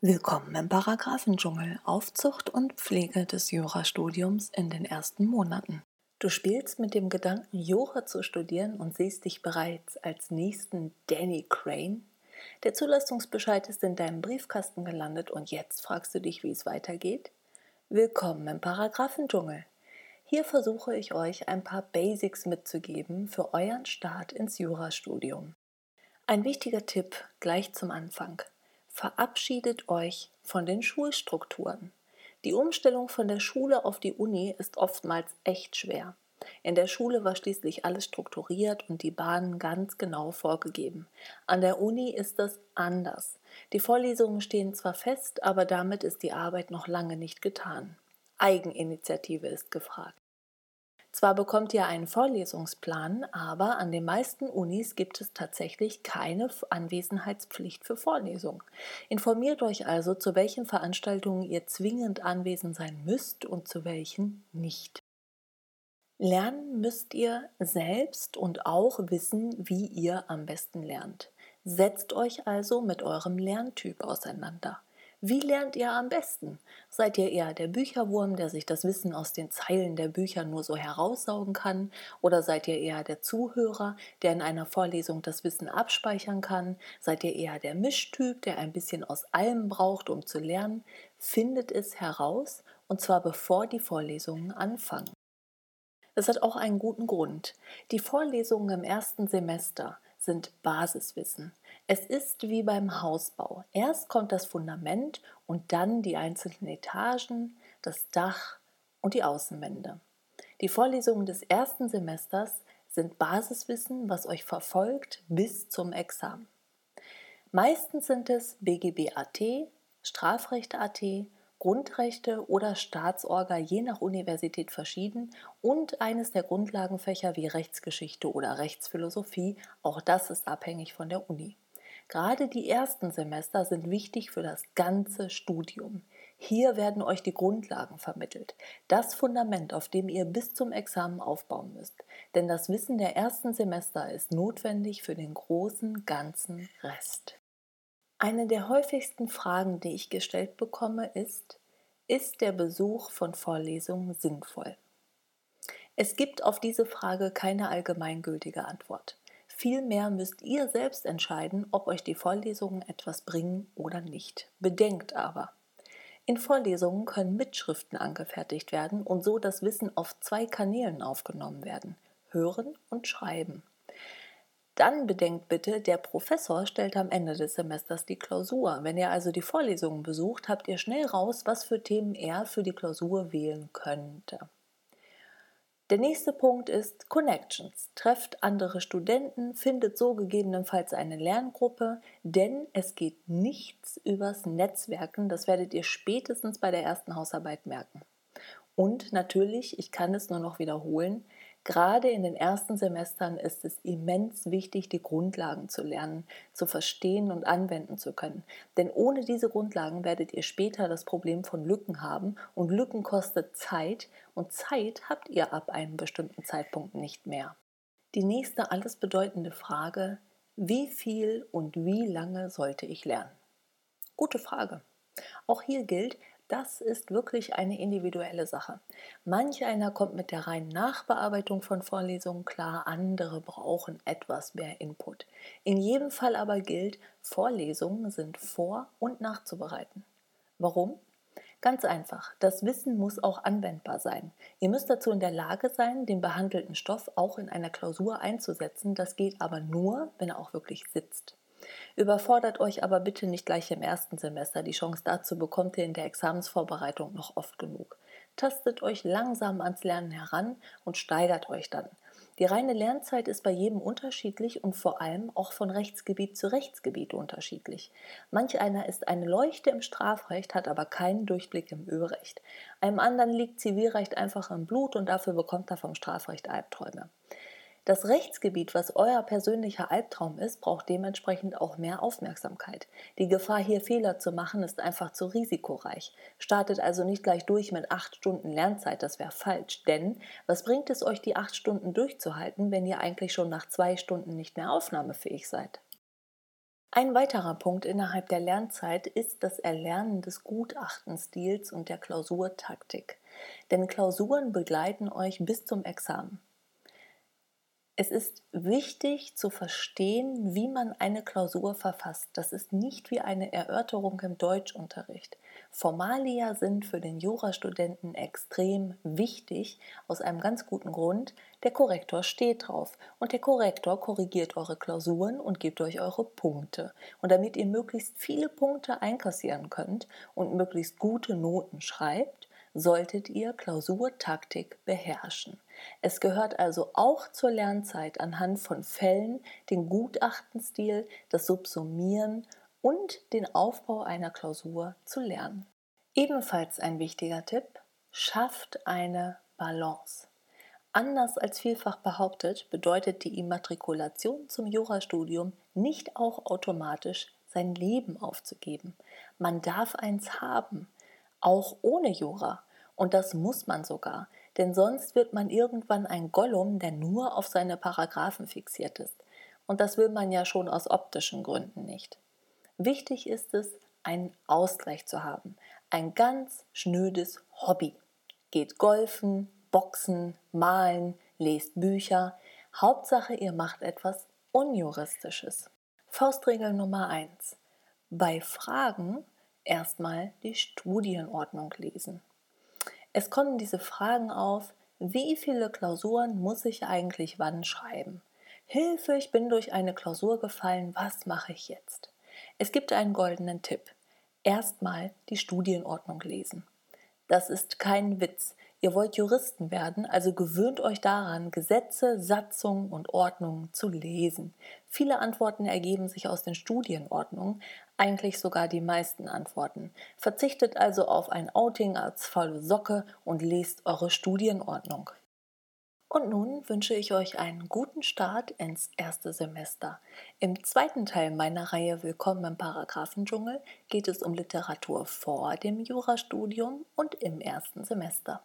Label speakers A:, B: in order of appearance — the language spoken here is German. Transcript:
A: Willkommen im Paragraphendschungel, Aufzucht und Pflege des Jurastudiums in den ersten Monaten. Du spielst mit dem Gedanken, Jura zu studieren und siehst dich bereits als nächsten Danny Crane? Der Zulassungsbescheid ist in deinem Briefkasten gelandet und jetzt fragst du dich, wie es weitergeht? Willkommen im Paragraphendschungel. Hier versuche ich euch ein paar Basics mitzugeben für euren Start ins Jurastudium. Ein wichtiger Tipp gleich zum Anfang. Verabschiedet euch von den Schulstrukturen. Die Umstellung von der Schule auf die Uni ist oftmals echt schwer. In der Schule war schließlich alles strukturiert und die Bahnen ganz genau vorgegeben. An der Uni ist das anders. Die Vorlesungen stehen zwar fest, aber damit ist die Arbeit noch lange nicht getan. Eigeninitiative ist gefragt. Zwar bekommt ihr einen Vorlesungsplan, aber an den meisten Unis gibt es tatsächlich keine Anwesenheitspflicht für Vorlesungen. Informiert euch also, zu welchen Veranstaltungen ihr zwingend anwesend sein müsst und zu welchen nicht. Lernen müsst ihr selbst und auch wissen, wie ihr am besten lernt. Setzt euch also mit eurem Lerntyp auseinander. Wie lernt ihr am besten? Seid ihr eher der Bücherwurm, der sich das Wissen aus den Zeilen der Bücher nur so heraussaugen kann? Oder seid ihr eher der Zuhörer, der in einer Vorlesung das Wissen abspeichern kann? Seid ihr eher der Mischtyp, der ein bisschen aus allem braucht, um zu lernen? Findet es heraus, und zwar bevor die Vorlesungen anfangen. Das hat auch einen guten Grund. Die Vorlesungen im ersten Semester sind Basiswissen. Es ist wie beim Hausbau. Erst kommt das Fundament und dann die einzelnen Etagen, das Dach und die Außenwände. Die Vorlesungen des ersten Semesters sind Basiswissen, was euch verfolgt bis zum Examen. Meistens sind es BGB-AT, Strafrecht-AT, Grundrechte oder Staatsorga je nach Universität verschieden und eines der Grundlagenfächer wie Rechtsgeschichte oder Rechtsphilosophie, auch das ist abhängig von der Uni. Gerade die ersten Semester sind wichtig für das ganze Studium. Hier werden euch die Grundlagen vermittelt, das Fundament, auf dem ihr bis zum Examen aufbauen müsst. Denn das Wissen der ersten Semester ist notwendig für den großen ganzen Rest. Eine der häufigsten Fragen, die ich gestellt bekomme, ist, ist der Besuch von Vorlesungen sinnvoll? Es gibt auf diese Frage keine allgemeingültige Antwort. Vielmehr müsst ihr selbst entscheiden, ob euch die Vorlesungen etwas bringen oder nicht. Bedenkt aber, in Vorlesungen können Mitschriften angefertigt werden und so das Wissen auf zwei Kanälen aufgenommen werden, hören und schreiben. Dann bedenkt bitte, der Professor stellt am Ende des Semesters die Klausur. Wenn ihr also die Vorlesungen besucht, habt ihr schnell raus, was für Themen er für die Klausur wählen könnte. Der nächste Punkt ist Connections. Trefft andere Studenten, findet so gegebenenfalls eine Lerngruppe, denn es geht nichts übers Netzwerken. Das werdet ihr spätestens bei der ersten Hausarbeit merken. Und natürlich, ich kann es nur noch wiederholen, Gerade in den ersten Semestern ist es immens wichtig, die Grundlagen zu lernen, zu verstehen und anwenden zu können. Denn ohne diese Grundlagen werdet ihr später das Problem von Lücken haben und Lücken kostet Zeit und Zeit habt ihr ab einem bestimmten Zeitpunkt nicht mehr. Die nächste alles bedeutende Frage, wie viel und wie lange sollte ich lernen? Gute Frage. Auch hier gilt, das ist wirklich eine individuelle Sache. Manch einer kommt mit der reinen Nachbearbeitung von Vorlesungen klar, andere brauchen etwas mehr Input. In jedem Fall aber gilt, Vorlesungen sind vor- und nachzubereiten. Warum? Ganz einfach, das Wissen muss auch anwendbar sein. Ihr müsst dazu in der Lage sein, den behandelten Stoff auch in einer Klausur einzusetzen. Das geht aber nur, wenn er auch wirklich sitzt. Überfordert euch aber bitte nicht gleich im ersten Semester. Die Chance dazu bekommt ihr in der Examensvorbereitung noch oft genug. Tastet euch langsam ans Lernen heran und steigert euch dann. Die reine Lernzeit ist bei jedem unterschiedlich und vor allem auch von Rechtsgebiet zu Rechtsgebiet unterschiedlich. Manch einer ist eine Leuchte im Strafrecht, hat aber keinen Durchblick im Ölrecht. Einem anderen liegt Zivilrecht einfach im Blut und dafür bekommt er vom Strafrecht Albträume. Das Rechtsgebiet, was euer persönlicher Albtraum ist, braucht dementsprechend auch mehr Aufmerksamkeit. Die Gefahr, hier Fehler zu machen, ist einfach zu risikoreich. Startet also nicht gleich durch mit acht Stunden Lernzeit, das wäre falsch. Denn was bringt es euch, die acht Stunden durchzuhalten, wenn ihr eigentlich schon nach zwei Stunden nicht mehr aufnahmefähig seid? Ein weiterer Punkt innerhalb der Lernzeit ist das Erlernen des Gutachtenstils und der Klausurtaktik. Denn Klausuren begleiten euch bis zum Examen. Es ist wichtig zu verstehen, wie man eine Klausur verfasst. Das ist nicht wie eine Erörterung im Deutschunterricht. Formalia sind für den Jurastudenten extrem wichtig, aus einem ganz guten Grund. Der Korrektor steht drauf und der Korrektor korrigiert eure Klausuren und gibt euch eure Punkte. Und damit ihr möglichst viele Punkte einkassieren könnt und möglichst gute Noten schreibt, solltet ihr Klausurtaktik beherrschen. Es gehört also auch zur Lernzeit anhand von Fällen den Gutachtenstil, das Subsumieren und den Aufbau einer Klausur zu lernen. Ebenfalls ein wichtiger Tipp, schafft eine Balance. Anders als vielfach behauptet, bedeutet die Immatrikulation zum Jurastudium nicht auch automatisch sein Leben aufzugeben. Man darf eins haben, auch ohne Jura. Und das muss man sogar, denn sonst wird man irgendwann ein Gollum, der nur auf seine Paragraphen fixiert ist. Und das will man ja schon aus optischen Gründen nicht. Wichtig ist es, einen Ausgleich zu haben, ein ganz schnödes Hobby. Geht golfen, boxen, malen, lest Bücher. Hauptsache, ihr macht etwas Unjuristisches. Faustregel Nummer 1. Bei Fragen erstmal die Studienordnung lesen. Es kommen diese Fragen auf, wie viele Klausuren muss ich eigentlich wann schreiben? Hilfe, ich bin durch eine Klausur gefallen, was mache ich jetzt? Es gibt einen goldenen Tipp. Erstmal die Studienordnung lesen. Das ist kein Witz. Ihr wollt Juristen werden, also gewöhnt euch daran, Gesetze, Satzungen und Ordnungen zu lesen. Viele Antworten ergeben sich aus den Studienordnungen, eigentlich sogar die meisten Antworten. Verzichtet also auf ein Outing als faule Socke und lest eure Studienordnung. Und nun wünsche ich euch einen guten Start ins erste Semester. Im zweiten Teil meiner Reihe Willkommen im Paragraphendschungel geht es um Literatur vor dem Jurastudium und im ersten Semester.